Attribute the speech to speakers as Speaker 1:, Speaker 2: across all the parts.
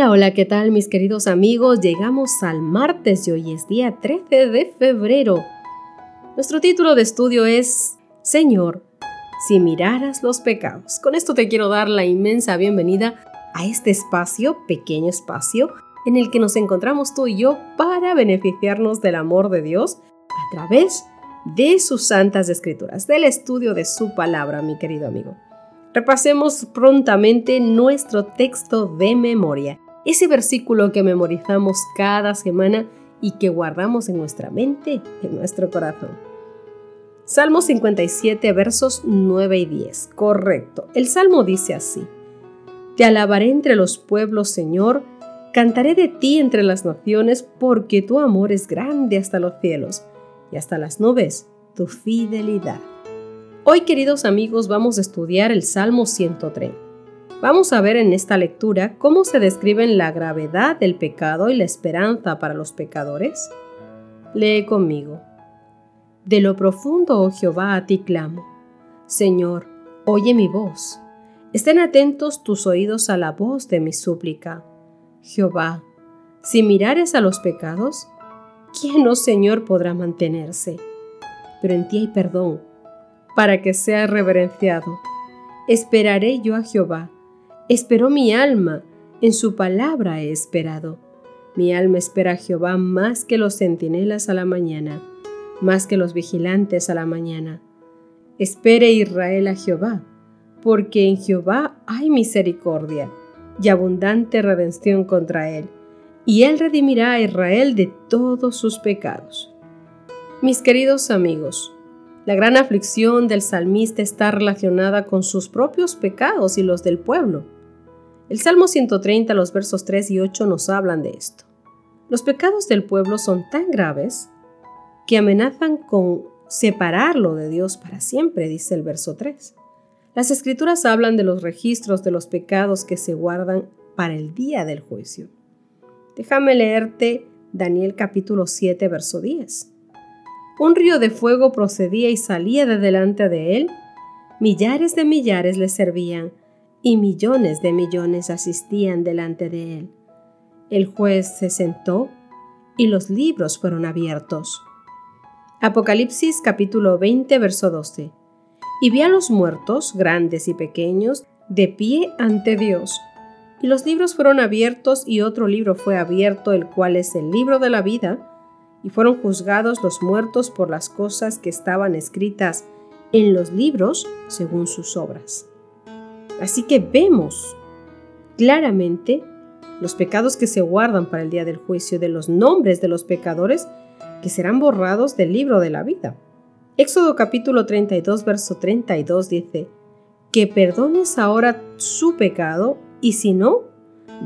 Speaker 1: Hola, hola, ¿qué tal mis queridos amigos? Llegamos al martes y hoy es día 13 de febrero. Nuestro título de estudio es Señor, si miraras los pecados. Con esto te quiero dar la inmensa bienvenida a este espacio, pequeño espacio, en el que nos encontramos tú y yo para beneficiarnos del amor de Dios a través de sus santas escrituras, del estudio de su palabra, mi querido amigo. Repasemos prontamente nuestro texto de memoria, ese versículo que memorizamos cada semana y que guardamos en nuestra mente, en nuestro corazón. Salmo 57, versos 9 y 10. Correcto. El Salmo dice así. Te alabaré entre los pueblos, Señor, cantaré de ti entre las naciones, porque tu amor es grande hasta los cielos y hasta las nubes, tu fidelidad. Hoy, queridos amigos, vamos a estudiar el Salmo 103. Vamos a ver en esta lectura cómo se describen la gravedad del pecado y la esperanza para los pecadores. Lee conmigo. De lo profundo, oh Jehová, a ti clamo. Señor, oye mi voz. Estén atentos tus oídos a la voz de mi súplica. Jehová, si mirares a los pecados, ¿quién, oh Señor, podrá mantenerse? Pero en ti hay perdón para que sea reverenciado. Esperaré yo a Jehová. Esperó mi alma, en su palabra he esperado. Mi alma espera a Jehová más que los centinelas a la mañana, más que los vigilantes a la mañana. Espere Israel a Jehová, porque en Jehová hay misericordia y abundante redención contra él, y él redimirá a Israel de todos sus pecados. Mis queridos amigos, la gran aflicción del salmista está relacionada con sus propios pecados y los del pueblo. El Salmo 130, los versos 3 y 8 nos hablan de esto. Los pecados del pueblo son tan graves que amenazan con separarlo de Dios para siempre, dice el verso 3. Las escrituras hablan de los registros de los pecados que se guardan para el día del juicio. Déjame leerte Daniel capítulo 7, verso 10. Un río de fuego procedía y salía de delante de él. Millares de millares le servían y millones de millones asistían delante de él. El juez se sentó y los libros fueron abiertos. Apocalipsis capítulo 20 verso 12. Y vi a los muertos, grandes y pequeños, de pie ante Dios. Y los libros fueron abiertos y otro libro fue abierto, el cual es el libro de la vida, y fueron juzgados los muertos por las cosas que estaban escritas en los libros según sus obras. Así que vemos claramente los pecados que se guardan para el día del juicio de los nombres de los pecadores que serán borrados del libro de la vida. Éxodo capítulo 32, verso 32 dice, que perdones ahora su pecado y si no,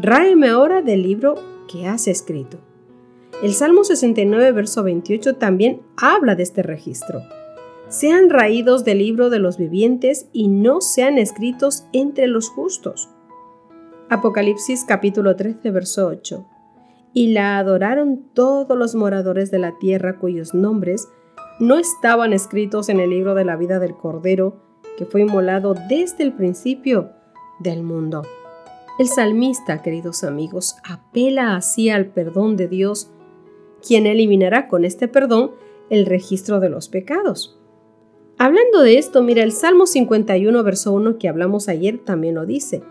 Speaker 1: ráeme ahora del libro que has escrito. El Salmo 69, verso 28 también habla de este registro. Sean raídos del libro de los vivientes y no sean escritos entre los justos. Apocalipsis capítulo 13, verso 8. Y la adoraron todos los moradores de la tierra cuyos nombres no estaban escritos en el libro de la vida del Cordero, que fue inmolado desde el principio del mundo. El salmista, queridos amigos, apela así al perdón de Dios quien eliminará con este perdón el registro de los pecados. Hablando de esto, mira el Salmo 51, verso 1 que hablamos ayer también lo dice.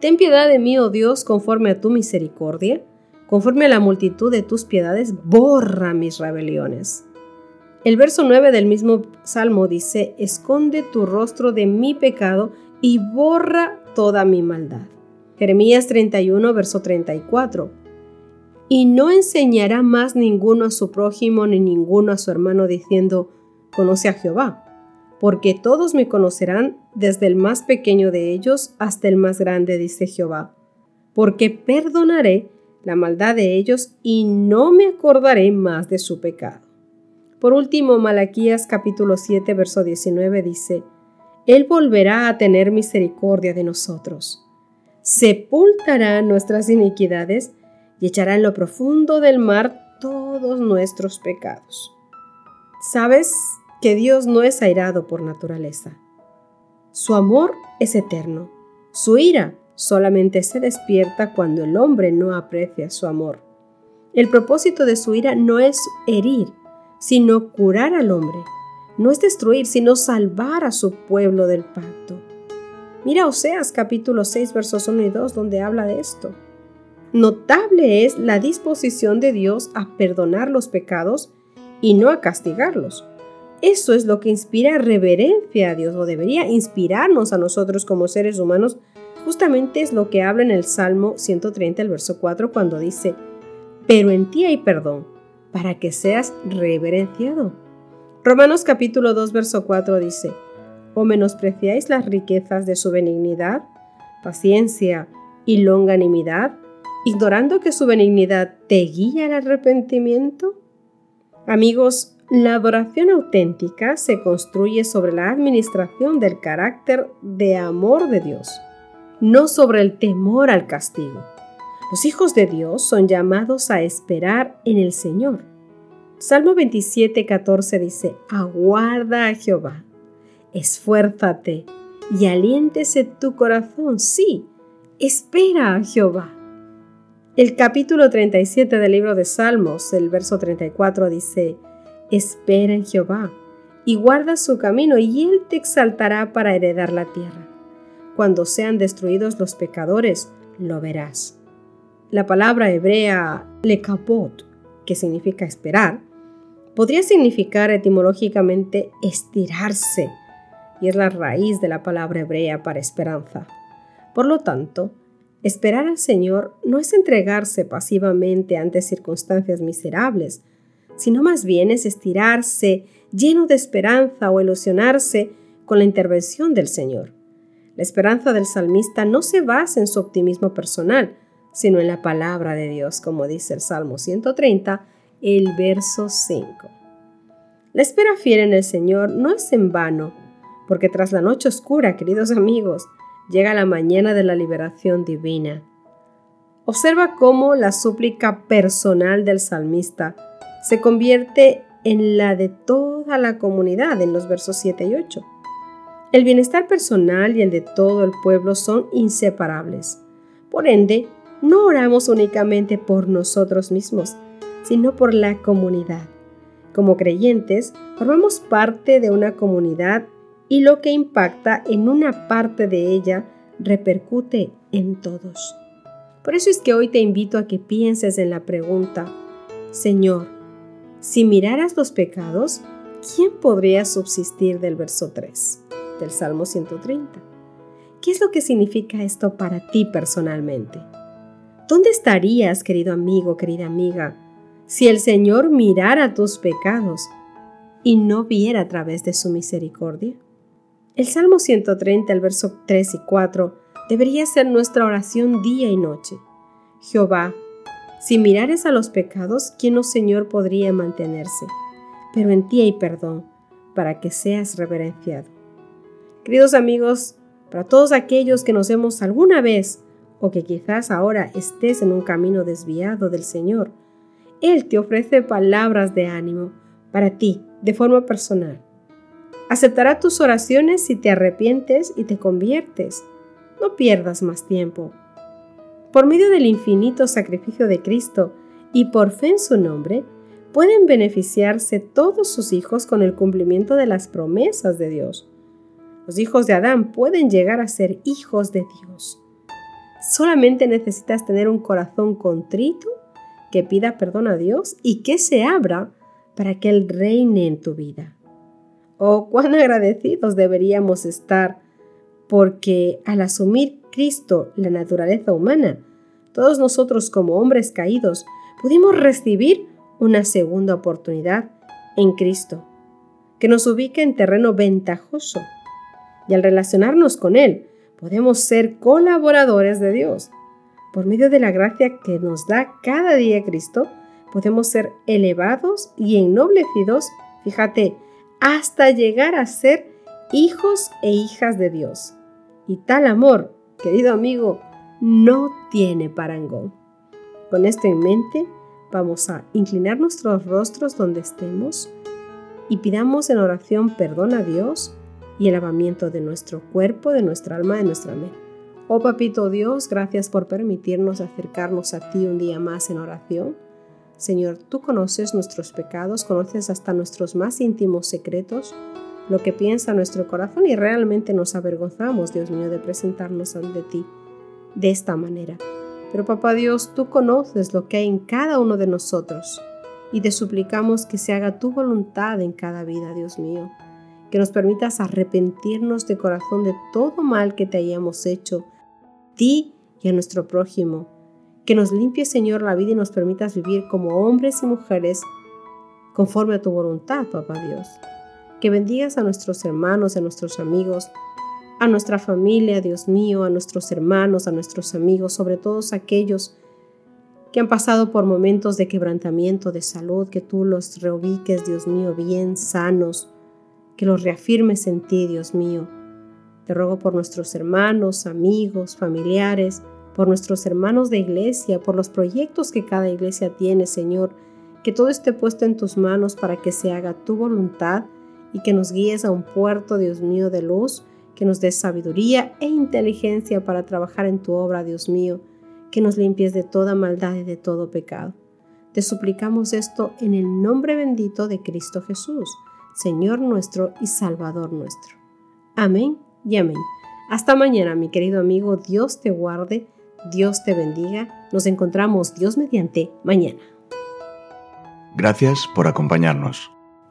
Speaker 1: Ten piedad de mí, oh Dios, conforme a tu misericordia, conforme a la multitud de tus piedades, borra mis rebeliones. El verso 9 del mismo Salmo dice, esconde tu rostro de mi pecado y borra toda mi maldad. Jeremías 31, verso 34 y no enseñará más ninguno a su prójimo ni ninguno a su hermano diciendo, conoce a Jehová, porque todos me conocerán desde el más pequeño de ellos hasta el más grande, dice Jehová, porque perdonaré la maldad de ellos y no me acordaré más de su pecado. Por último, Malaquías capítulo 7, verso 19 dice, Él volverá a tener misericordia de nosotros, sepultará nuestras iniquidades y echará en lo profundo del mar todos nuestros pecados. ¿Sabes que Dios no es airado por naturaleza? Su amor es eterno. Su ira solamente se despierta cuando el hombre no aprecia su amor. El propósito de su ira no es herir, sino curar al hombre. No es destruir, sino salvar a su pueblo del pacto. Mira Oseas capítulo 6 versos 1 y 2 donde habla de esto. Notable es la disposición de Dios a perdonar los pecados y no a castigarlos. Eso es lo que inspira reverencia a Dios o debería inspirarnos a nosotros como seres humanos. Justamente es lo que habla en el Salmo 130, el verso 4, cuando dice, pero en ti hay perdón, para que seas reverenciado. Romanos capítulo 2, verso 4 dice, ¿O menospreciáis las riquezas de su benignidad, paciencia y longanimidad, ignorando que su benignidad te guía al arrepentimiento? Amigos, la adoración auténtica se construye sobre la administración del carácter de amor de Dios, no sobre el temor al castigo. Los hijos de Dios son llamados a esperar en el Señor. Salmo 27, 14 dice, Aguarda a Jehová, esfuérzate y aliéntese tu corazón. Sí, espera a Jehová. El capítulo 37 del libro de Salmos, el verso 34 dice, Espera en Jehová y guarda su camino y él te exaltará para heredar la tierra. Cuando sean destruidos los pecadores, lo verás. La palabra hebrea lekapot, que significa esperar, podría significar etimológicamente estirarse, y es la raíz de la palabra hebrea para esperanza. Por lo tanto, esperar al Señor no es entregarse pasivamente ante circunstancias miserables, sino más bien es estirarse lleno de esperanza o ilusionarse con la intervención del Señor. La esperanza del salmista no se basa en su optimismo personal, sino en la palabra de Dios, como dice el Salmo 130, el verso 5. La espera fiel en el Señor no es en vano, porque tras la noche oscura, queridos amigos, llega la mañana de la liberación divina. Observa cómo la súplica personal del salmista se convierte en la de toda la comunidad en los versos 7 y 8. El bienestar personal y el de todo el pueblo son inseparables. Por ende, no oramos únicamente por nosotros mismos, sino por la comunidad. Como creyentes, formamos parte de una comunidad y lo que impacta en una parte de ella repercute en todos. Por eso es que hoy te invito a que pienses en la pregunta, Señor, si miraras los pecados, ¿quién podría subsistir del verso 3 del Salmo 130? ¿Qué es lo que significa esto para ti personalmente? ¿Dónde estarías, querido amigo, querida amiga, si el Señor mirara tus pecados y no viera a través de su misericordia? El Salmo 130, el verso 3 y 4, debería ser nuestra oración día y noche. Jehová, si mirares a los pecados, ¿quién, oh Señor, podría mantenerse? Pero en ti hay perdón, para que seas reverenciado. Queridos amigos, para todos aquellos que nos hemos alguna vez o que quizás ahora estés en un camino desviado del Señor, Él te ofrece palabras de ánimo para ti, de forma personal. Aceptará tus oraciones si te arrepientes y te conviertes. No pierdas más tiempo por medio del infinito sacrificio de Cristo y por fe en su nombre, pueden beneficiarse todos sus hijos con el cumplimiento de las promesas de Dios. Los hijos de Adán pueden llegar a ser hijos de Dios. Solamente necesitas tener un corazón contrito que pida perdón a Dios y que se abra para que Él reine en tu vida. Oh, cuán agradecidos deberíamos estar porque al asumir Cristo la naturaleza humana, todos nosotros como hombres caídos pudimos recibir una segunda oportunidad en Cristo, que nos ubica en terreno ventajoso. Y al relacionarnos con Él, podemos ser colaboradores de Dios. Por medio de la gracia que nos da cada día Cristo, podemos ser elevados y ennoblecidos Fíjate, hasta llegar a ser hijos e hijas de Dios. Y tal amor, querido amigo, no tiene parangón. Con esto en mente, vamos a inclinar nuestros rostros donde estemos y pidamos en oración perdón a Dios y el lavamiento de nuestro cuerpo, de nuestra alma, de nuestra mente. Oh Papito Dios, gracias por permitirnos acercarnos a ti un día más en oración. Señor, tú conoces nuestros pecados, conoces hasta nuestros más íntimos secretos, lo que piensa nuestro corazón y realmente nos avergonzamos, Dios mío, de presentarnos ante ti de esta manera. Pero Papá Dios, tú conoces lo que hay en cada uno de nosotros y te suplicamos que se haga tu voluntad en cada vida, Dios mío que nos permitas arrepentirnos de corazón de todo mal que te hayamos hecho, ti y a nuestro prójimo. Que nos limpie, Señor, la vida y nos permitas vivir como hombres y mujeres conforme a tu voluntad, Papá Dios. Que bendigas a nuestros hermanos, a nuestros amigos, a nuestra familia, Dios mío, a nuestros hermanos, a nuestros amigos, sobre todos aquellos que han pasado por momentos de quebrantamiento de salud, que tú los reubiques, Dios mío, bien sanos, que los reafirmes en ti, Dios mío. Te ruego por nuestros hermanos, amigos, familiares, por nuestros hermanos de iglesia, por los proyectos que cada iglesia tiene, Señor, que todo esté puesto en tus manos para que se haga tu voluntad y que nos guíes a un puerto, Dios mío, de luz, que nos des sabiduría e inteligencia para trabajar en tu obra, Dios mío, que nos limpies de toda maldad y de todo pecado. Te suplicamos esto en el nombre bendito de Cristo Jesús. Señor nuestro y Salvador nuestro. Amén y amén. Hasta mañana, mi querido amigo. Dios te guarde, Dios te bendiga. Nos encontramos Dios mediante mañana.
Speaker 2: Gracias por acompañarnos.